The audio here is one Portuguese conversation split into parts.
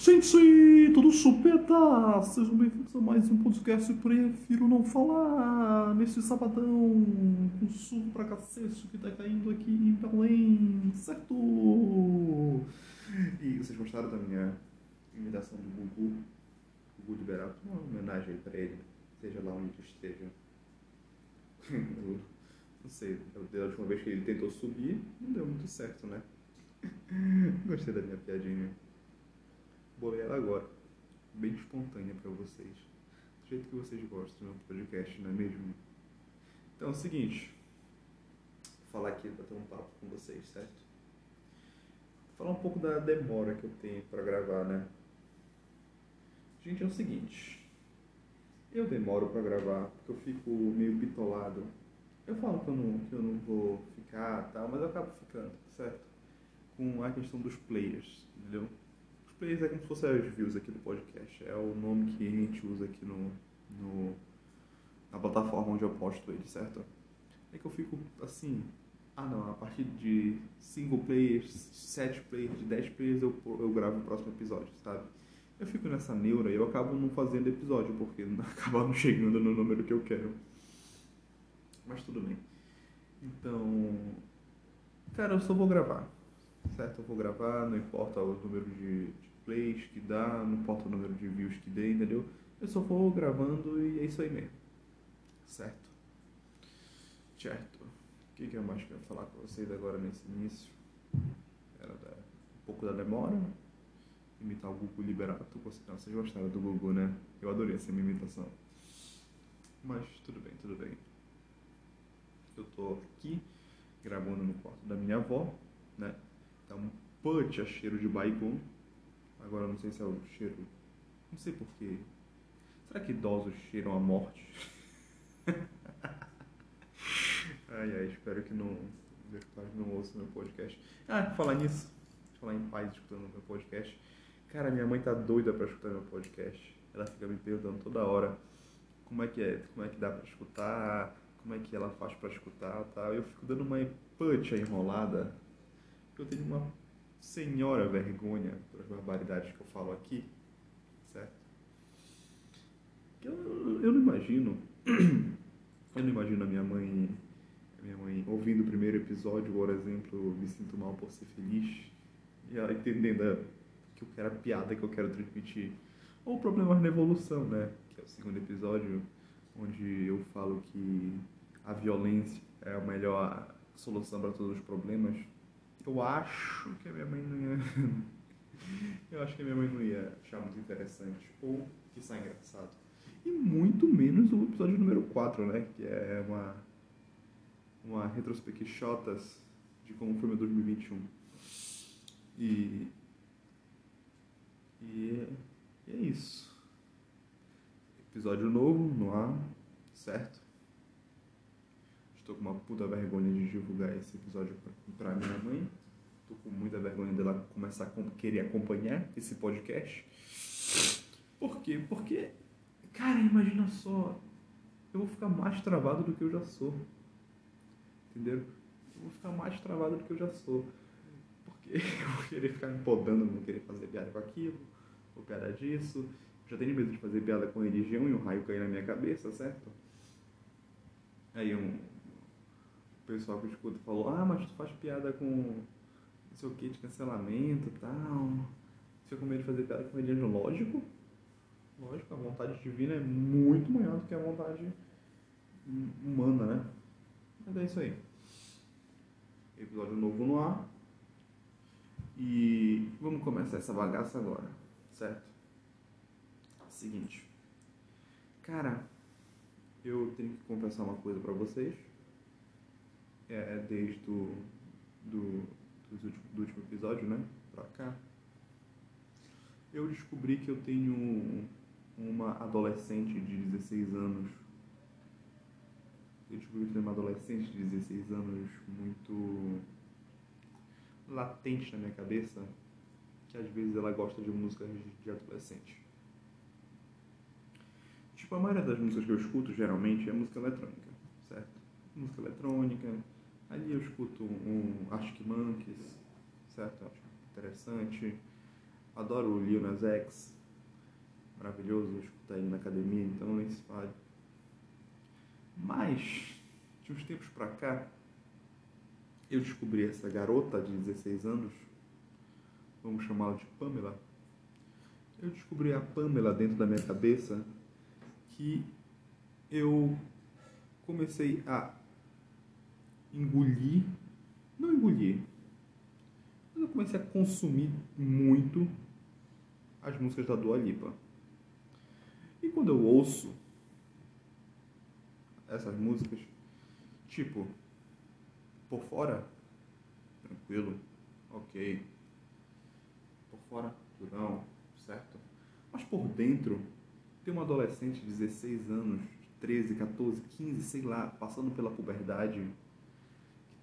Gente, tudo chupeta! Sejam bem-vindos a mais um podcast Prefiro Não Falar neste sabadão com chuva pra cacete que tá caindo aqui em Belém, certo? E vocês gostaram da minha imitação do Gugu? Gugu Liberato? Uma homenagem pra ele, seja lá onde esteja. Não sei, da última vez que ele tentou subir, não deu muito certo, né? Gostei da minha piadinha bolei ela agora. Bem espontânea para vocês. Do jeito que vocês gostam meu podcast, não é mesmo? Então é o seguinte. Vou falar aqui, bater um papo com vocês, certo? Vou falar um pouco da demora que eu tenho para gravar, né? Gente, é o seguinte. Eu demoro para gravar porque eu fico meio bitolado. Eu falo que eu não, que eu não vou ficar tal, mas eu acabo ficando, certo? Com a questão dos players, entendeu? Plays é como se fosse as views aqui do podcast. É o nome que a gente usa aqui no, no na plataforma onde eu posto ele, certo? É que eu fico assim, ah não, a partir de 5 players, 7 players, de 10 players eu, eu gravo o próximo episódio, sabe? Eu fico nessa neura e eu acabo não fazendo episódio, porque acaba não chegando no número que eu quero. Mas tudo bem. Então, cara, eu só vou gravar, certo? Eu vou gravar, não importa o número de, de plays que dá, não importa o número de views que dê, entendeu? Eu só vou gravando e é isso aí mesmo. Certo? Certo. O que, que eu mais quero falar com vocês agora nesse início? Era da, um pouco da demora. Imitar o Google Liberato. Vocês gostaram do Google, né? Eu adorei essa minha imitação. Mas tudo bem, tudo bem. Eu tô aqui gravando no quarto da minha avó, né? Tá um punch a cheiro de baigon Agora não sei se é o cheiro. Não sei porquê. Será que idosos cheiram a morte? ai ai, espero que não. Meus não ouçam meu podcast. Ah, falar nisso. Falar em pais escutando meu podcast. Cara, minha mãe tá doida pra escutar meu podcast. Ela fica me perguntando toda hora como é que é, como é que dá pra escutar, como é que ela faz pra escutar tal. Eu fico dando uma punch enrolada. Eu tenho uma senhora vergonha pelas barbaridades que eu falo aqui, certo? Eu, eu não imagino, eu não imagino a minha mãe, a minha mãe ouvindo o primeiro episódio, por exemplo, me sinto mal por ser feliz, e ela entendendo que eu quero a piada que eu quero transmitir. Ou problemas na evolução, né? Que é o segundo episódio, onde eu falo que a violência é a melhor solução para todos os problemas eu acho que a minha mãe não ia. eu acho que a minha mãe não ia achar muito interessante. Ou que sai engraçado. E muito menos o episódio número 4, né? Que é uma. Uma retrospectivotas de como foi meu 2021. E. E é, e é isso. Episódio novo no ar, certo? Estou com uma puta vergonha de divulgar esse episódio pra minha mãe. Estou com muita vergonha dela começar a querer acompanhar esse podcast. Por quê? Porque, cara, imagina só. Eu vou ficar mais travado do que eu já sou. Entendeu? Eu vou ficar mais travado do que eu já sou. Porque eu vou querer ficar me podando, não querer fazer piada com aquilo, ou piada disso. Eu já tenho medo de fazer piada com religião e um raio cair na minha cabeça, certo? Aí um, pessoal que escuta falou, ah, mas tu faz piada com não sei o que de cancelamento e tal. Você com medo de fazer piada com religião? Lógico. Lógico, a vontade divina é muito maior do que a vontade humana, né? Mas é isso aí. Episódio novo no ar. E vamos começar essa bagaça agora, certo? Seguinte. Cara, eu tenho que confessar uma coisa para vocês é, é, desde do, do, do, último episódio, né, pra cá, eu descobri que eu tenho uma adolescente de 16 anos. Eu descobri que eu tenho uma adolescente de 16 anos muito latente na minha cabeça, que às vezes ela gosta de músicas de adolescente. Tipo, a maioria das músicas que eu escuto geralmente é música eletrônica, certo? Música eletrônica, Ali eu escuto um Arctic Monkeys, certo? Acho interessante. Adoro o Lil Nas X. Maravilhoso, escutar ele na academia, então nem se fale. Mas, de uns tempos pra cá, eu descobri essa garota de 16 anos, vamos chamá-la de Pamela. Eu descobri a Pamela dentro da minha cabeça que eu comecei a engolir, não engolir, mas eu comecei a consumir muito as músicas da Dua Lipa. E quando eu ouço essas músicas, tipo, por fora, tranquilo, ok. Por fora, não, certo? Mas por dentro, tem uma adolescente de 16 anos, 13, 14, 15, sei lá, passando pela puberdade,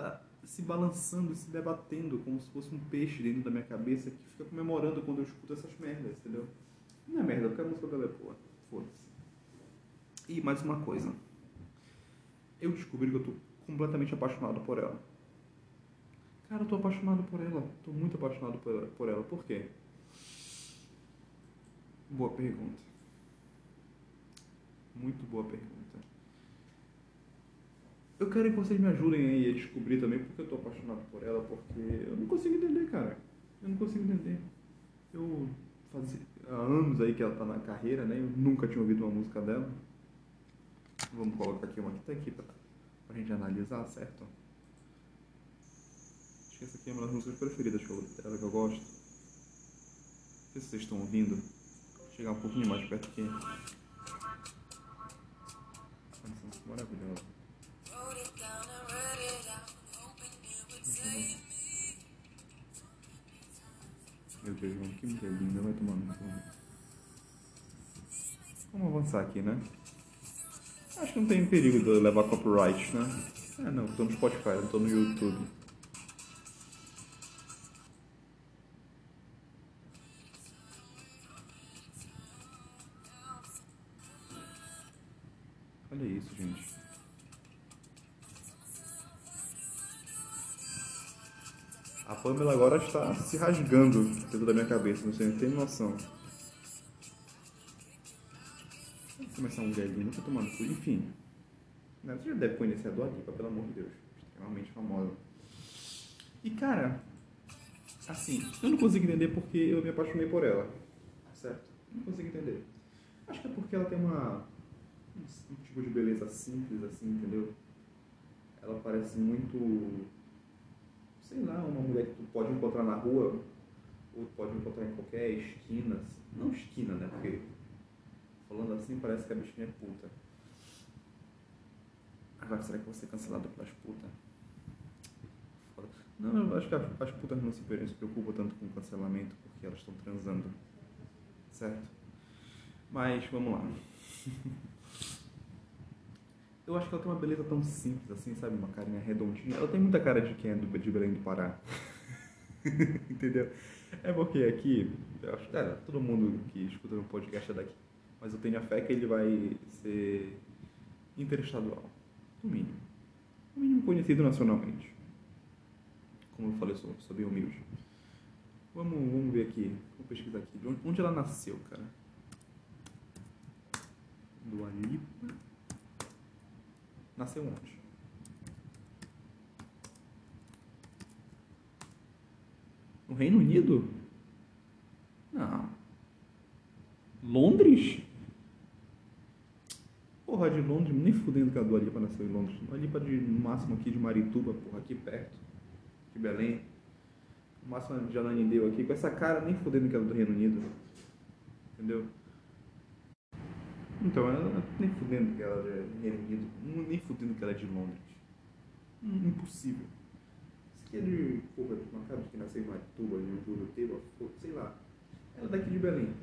tá se balançando se debatendo como se fosse um peixe dentro da minha cabeça que fica comemorando quando eu escuto essas merdas, entendeu? Não é merda, porque a música é boa. Foda-se. E mais uma coisa. Eu descobri que eu tô completamente apaixonado por ela. Cara, eu tô apaixonado por ela. Tô muito apaixonado por ela. Por, ela. por quê? Boa pergunta. Muito boa pergunta. Eu quero que vocês me ajudem aí a descobrir também porque eu tô apaixonado por ela, porque eu não consigo entender, cara. Eu não consigo entender. Eu fazia há anos aí que ela tá na carreira, né? Eu nunca tinha ouvido uma música dela. Vamos colocar aqui uma que tá aqui pra, pra gente analisar, certo? Acho que essa aqui é uma das músicas preferidas dela que eu gosto. Não sei se vocês estão ouvindo. Vou chegar um pouquinho mais perto aqui. Maravilhosa. Que mulher linda, vai tomar no cu. Vamos avançar aqui, né? Acho que não tem perigo de levar copyright, né? Ah, não, tô no Spotify, não tô no YouTube. Olha isso, gente. Pamela agora está se rasgando dentro da minha cabeça, não sei, não tem noção. Vamos começar um velhinho, nunca tomando cu, enfim. Né, você já deve conhecer a Dua Lipa, pelo amor de Deus. Extremamente famosa. E cara, assim, eu não consigo entender porque eu me apaixonei por ela. Certo? Não consigo entender. Acho que é porque ela tem uma. um tipo de beleza simples, assim, entendeu? Ela parece muito sei lá, uma mulher que tu pode encontrar na rua, ou pode encontrar em qualquer esquina, assim. não esquina, né? Porque falando assim parece que a bichinha é puta. Agora, será que eu vou ser cancelado pelas putas? Não, eu acho que as putas não se preocupam tanto com o cancelamento porque elas estão transando. Certo? Mas vamos lá. Eu acho que ela tem uma beleza tão simples assim, sabe? Uma carinha redondinha. Ela tem muita cara de quem é do, de Belém do Pará. Entendeu? É porque aqui, eu acho é, todo mundo que escuta no podcast é daqui. Mas eu tenho a fé que ele vai ser interestadual. No mínimo. No mínimo conhecido nacionalmente. Como eu falei, eu sou, sou bem humilde. Vamos, vamos ver aqui. Vamos pesquisar aqui. Onde, onde ela nasceu, cara? Do Alipa. Nasceu onde? No Reino Unido? Não. Londres? Porra, de Londres, nem fudendo que a Dua Lipa nasceu em Londres. Dua Lipa de, no máximo aqui de Marituba, porra, aqui perto. De Belém. No máximo de Ananindeu aqui. Com essa cara, nem fudendo que é do Reino Unido. Entendeu? Então, ela nem fudendo que ela é Reino Unido, nem fudendo que ela é de Londres. Hum, impossível. Se é de porra de uma cara que nasceu em Marituba, em Juruteba, sei lá. Ela é daqui de Belém.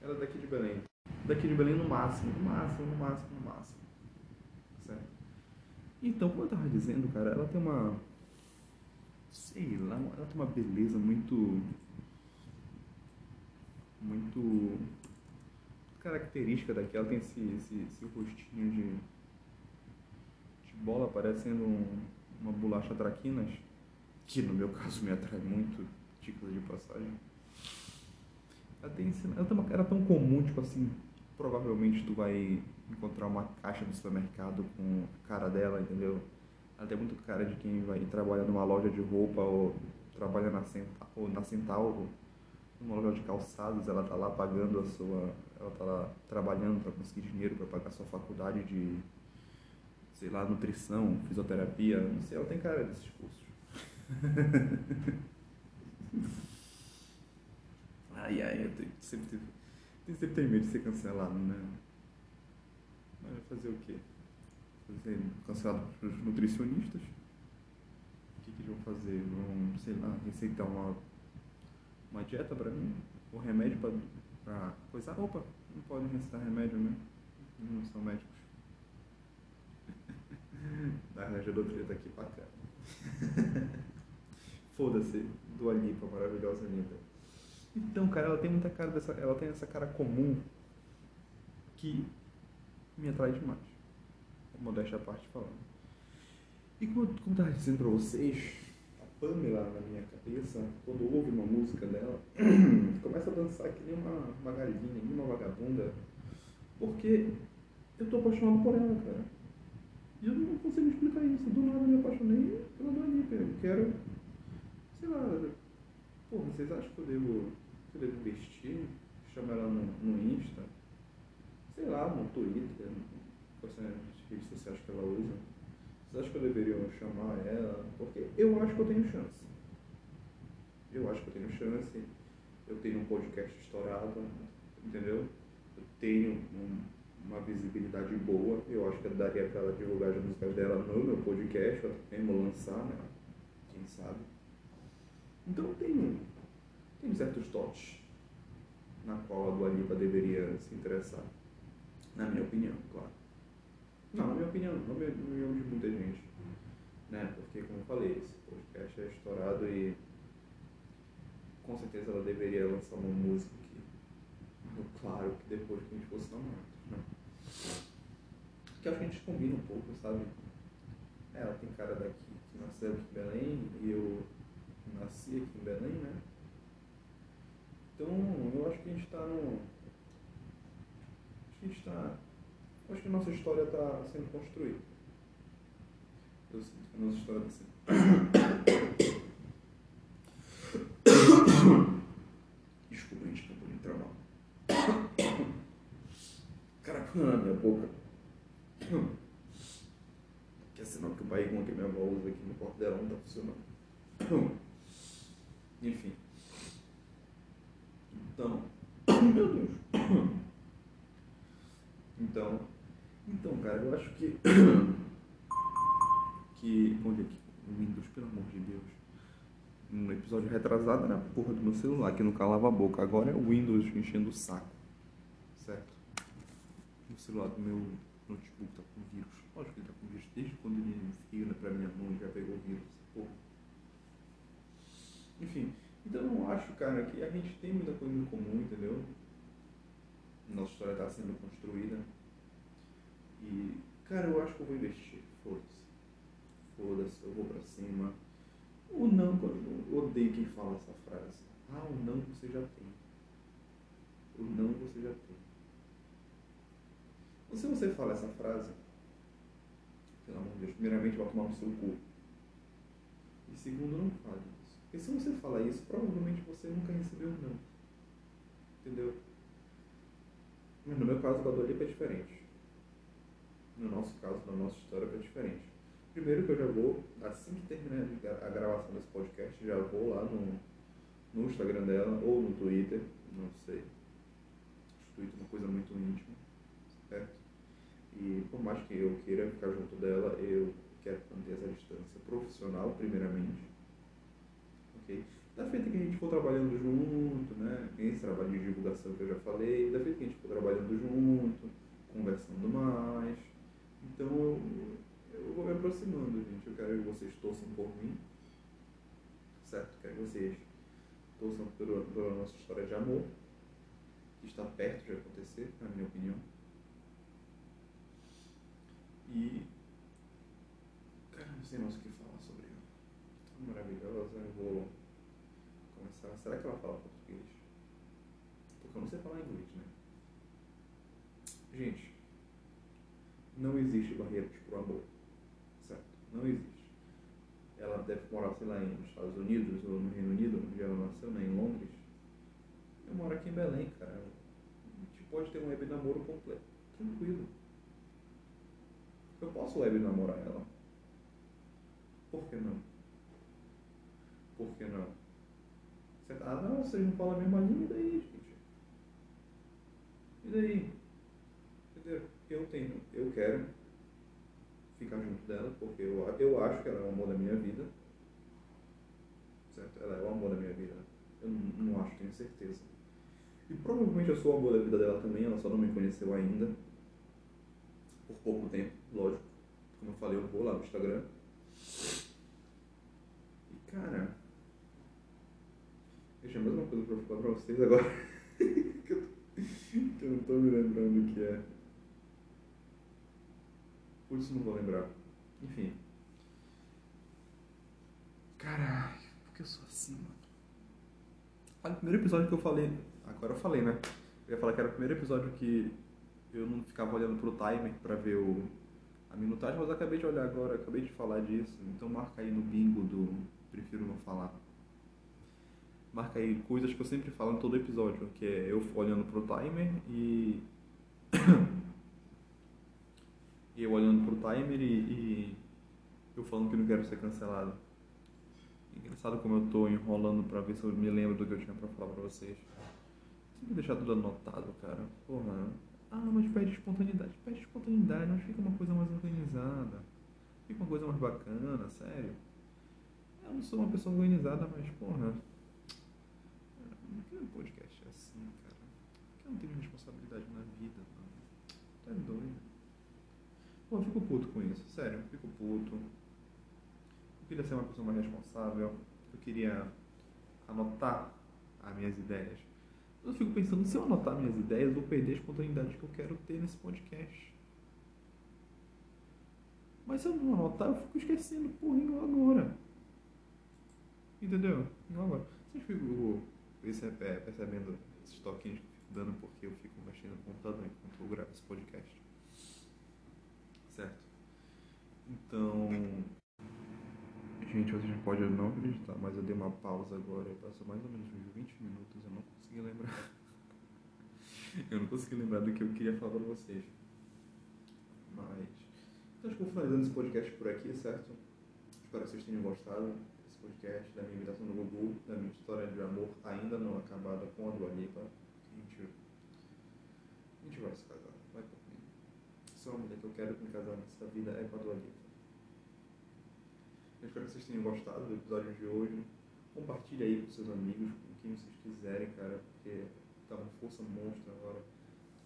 Ela é daqui de Belém. Daqui de Belém no máximo, no máximo, no máximo, no máximo. Certo? Então, como eu tava dizendo, cara, ela tem uma. Sei lá, ela tem uma beleza muito. Muito característica daqui, ela tem esse, esse, esse rostinho de, de bola parecendo um, uma bolacha traquinas, que no meu caso me atrai muito, título de passagem. tem esse, ela tem uma cara tão comum, tipo assim, provavelmente tu vai encontrar uma caixa do supermercado com a cara dela, entendeu? Ela tem muito cara de quem vai trabalhar numa loja de roupa ou trabalha na Centauro, ou na Centauro, numa loja de calçados, ela tá lá pagando a sua, ela tá lá trabalhando para conseguir dinheiro para pagar a sua faculdade de sei lá, nutrição, fisioterapia, não sei, ela tem cara desses cursos. ai, ai, eu tenho, sempre, tenho, sempre tenho medo de ser cancelado, né? Mas fazer o quê? Fazer cancelado para os nutricionistas? O que, que eles vão fazer? Vão, sei lá, receitar uma, uma dieta para mim? Ou remédio para coisar? Opa, não podem receitar remédio, né? Não são médicos. Arranjador treta aqui pra cá. Foda-se, do Alipa, maravilhosa linda. Então, cara, ela tem muita cara dessa. Ela tem essa cara comum que me atrai demais. Modéstia à parte falando. E como, como eu estava dizendo pra vocês, Pamela na minha cabeça, quando ouve uma música dela, começa a dançar que nem uma, uma galinha, nem uma vagabunda. Porque eu tô apaixonado por ela, cara. E eu não consigo explicar isso. Do nada eu me apaixonei pela Dua Lipa. Eu quero, sei lá, pô, vocês acham que eu devo, que eu devo investir? Chamar ela no, no Insta? Sei lá, no Twitter, quais redes sociais que ela usa. Vocês acham que eu deveria chamar ela? Porque eu acho que eu tenho chance. Eu acho que eu tenho chance. Eu tenho um podcast estourado, entendeu? Eu tenho um uma visibilidade boa. Eu acho que daria para ela divulgar as músicas dela no meu podcast, ou até lançar, né? Quem sabe. Então tem, tem certos toques na qual a Dua Lipa deveria se interessar. Na minha opinião, claro. Opinião, não na opinião de muita gente. Né? Porque, como eu falei, esse podcast é estourado e com certeza ela deveria lançar uma música que, claro, que depois que a gente fosse namorado. Né? que acho que a gente combina um pouco, sabe? É, ela tem cara daqui, que nasceu aqui em Belém, e eu nasci aqui em Belém, né? Então, eu acho que a gente está no. Acho que a gente está. Acho que nossa história está sendo construída. Eu sinto que a nossa história está sendo. Desculpa, gente acabou de mal. Caraca, na minha boca. Que é sinal que o barrigão que minha avó usa aqui no dela não está funcionando. Enfim. Então. Meu Deus. Então. Então, cara, eu acho que. Que. Onde é que. Windows, pelo amor de Deus. No episódio retrasado era a porra do meu celular que não calava a boca. Agora é o Windows enchendo o saco. Certo? O celular do meu notebook tá com vírus. Lógico que ele tá com vírus desde quando ele veio pra minha mão e já pegou vírus. Porra. Enfim, então eu acho, cara, que a gente tem muita coisa em comum, entendeu? Nossa história está sendo construída. Cara, eu acho que eu vou investir. Foda-se. Foda-se, eu vou pra cima. O não, eu odeio quem fala essa frase. Ah, o não você já tem. O não você já tem. Se você fala essa frase, pelo amor de Deus, primeiramente vai tomar no seu cu. E segundo, não fale isso. Porque se você fala isso, provavelmente você nunca recebeu um não. Entendeu? Mas no meu caso, da Dolipa é diferente. No nosso caso, na nossa história, é diferente. Primeiro que eu já vou, assim que terminar a gravação desse podcast, já vou lá no, no Instagram dela ou no Twitter, não sei. O Twitter é uma coisa muito íntima, certo? E por mais que eu queira ficar junto dela, eu quero manter essa distância profissional, primeiramente. Ok? Da feita que a gente for trabalhando junto, né? Esse trabalho de divulgação que eu já falei, da feita que a gente for trabalhando junto, conversando mais. Então eu, eu vou me aproximando, gente. Eu quero que vocês torçam por mim. Certo? Quero que vocês torçam pela, pela nossa história de amor, que está perto de acontecer, na minha opinião. E. Cara, não sei mais o que falar sobre ela. Tão maravilhosa, eu vou começar. Será que ela fala português? Tô Gente, não existe barreiras para o amor. Certo? Não existe. Ela deve morar, sei lá, nos Estados Unidos ou no Reino Unido, onde ela nasceu, né, em Londres. Eu moro aqui em Belém, cara. A gente pode ter um web namoro completo. Tranquilo. Eu posso web namorar ela. Por que não? Por que não? Ah, não, vocês não falam a mesma língua, e daí, gente? E daí? Eu tenho, eu quero ficar junto dela, porque eu, eu acho que ela é o amor da minha vida. Certo? Ela é o amor da minha vida. Eu não, não acho, tenho certeza. E provavelmente eu sou o amor da vida dela também, ela só não me conheceu ainda. Por pouco tempo, lógico. Como eu falei, eu vou lá no Instagram. E cara. Deixa a mesma coisa pra falar pra vocês agora. que eu não tô me lembrando o que é. Por isso não vou lembrar. Enfim. Caralho, por que eu sou assim, mano? Olha, o primeiro episódio que eu falei. Agora eu falei, né? Eu ia falar que era o primeiro episódio que eu não ficava olhando pro timer pra ver o, a minutagem, mas eu acabei de olhar agora, acabei de falar disso. Então marca aí no bingo do Prefiro Não Falar. Marca aí coisas que eu sempre falo em todo episódio, que é eu olhando pro timer e e eu olhando pro timer e, e, eu falando que não quero ser cancelado. Engraçado como eu tô enrolando pra ver se eu me lembro do que eu tinha pra falar pra vocês. Tem que deixar tudo anotado, cara. Porra. Ah, mas perde espontaneidade. Perde espontaneidade, mas fica uma coisa mais organizada. Fica uma coisa mais bacana, sério. Eu não sou uma pessoa organizada, mas, porra. Por que um podcast é assim, cara? Por que eu não tenho responsabilidade na vida, mano? Tá doido. Pô, eu fico puto com isso, sério, eu fico puto. Eu queria ser uma pessoa mais responsável, eu queria anotar as minhas ideias. Eu fico pensando, se eu anotar minhas ideias, eu vou perder a espontaneidade que eu quero ter nesse podcast. Mas se eu não anotar, eu fico esquecendo, porra, igual agora. Entendeu? Igual agora. Vocês ficam percebendo esses toquinhos que eu fico dando porque eu fico mexendo no computador enquanto eu gravo esse podcast certo? Então, gente, vocês podem não acreditar, mas eu dei uma pausa agora, passou mais ou menos uns 20 minutos, eu não consegui lembrar. eu não consegui lembrar do que eu queria falar pra vocês. Mas, então acho que vou finalizando esse podcast por aqui, certo? Espero que vocês tenham gostado desse podcast, da minha imitação do Gugu, da minha história de amor ainda não acabada com a Dua Lipa. A gente, a gente vai se casar só a mulher que eu quero me casar nessa vida é com a Dua Lipa. Eu espero que vocês tenham gostado do episódio de hoje. Compartilhe aí com seus amigos, com quem vocês quiserem, cara, porque tá uma força monstra agora.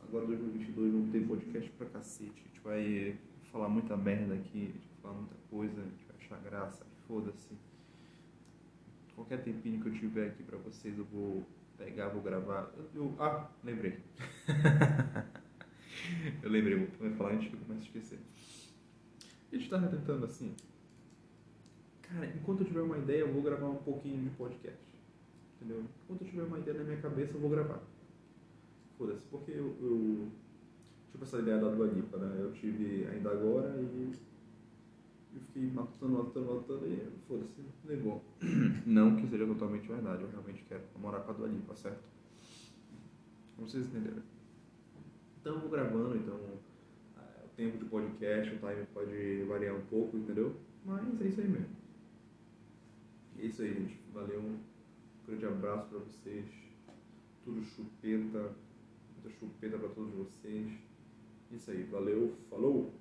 Agora 2022 vamos ter podcast pra cacete. A gente vai falar muita merda aqui, a gente vai falar muita coisa, a gente vai achar graça, foda-se. Qualquer tempinho que eu tiver aqui pra vocês eu vou pegar, vou gravar. Eu, ah, lembrei. eu lembrei, vou falar antes que eu comece a esquecer. A gente tá tentando assim. Cara, enquanto eu tiver uma ideia, eu vou gravar um pouquinho de podcast. Entendeu? Enquanto eu tiver uma ideia na minha cabeça, eu vou gravar. Foda-se, porque eu, eu. Tipo essa ideia da Dua Lipa, né? Eu tive ainda agora e. Eu fiquei matando, matando, matando e foda-se, levou. Não que seja totalmente verdade, eu realmente quero namorar com a Dua Lipa, certo? Vocês entenderam? Então eu vou gravando, então é, o tempo de podcast, o time pode variar um pouco, entendeu? Mas é isso aí mesmo. É isso aí, gente. Valeu. Um grande abraço para vocês. Tudo chupeta. Muita chupeta para todos vocês. Isso aí. Valeu. Falou!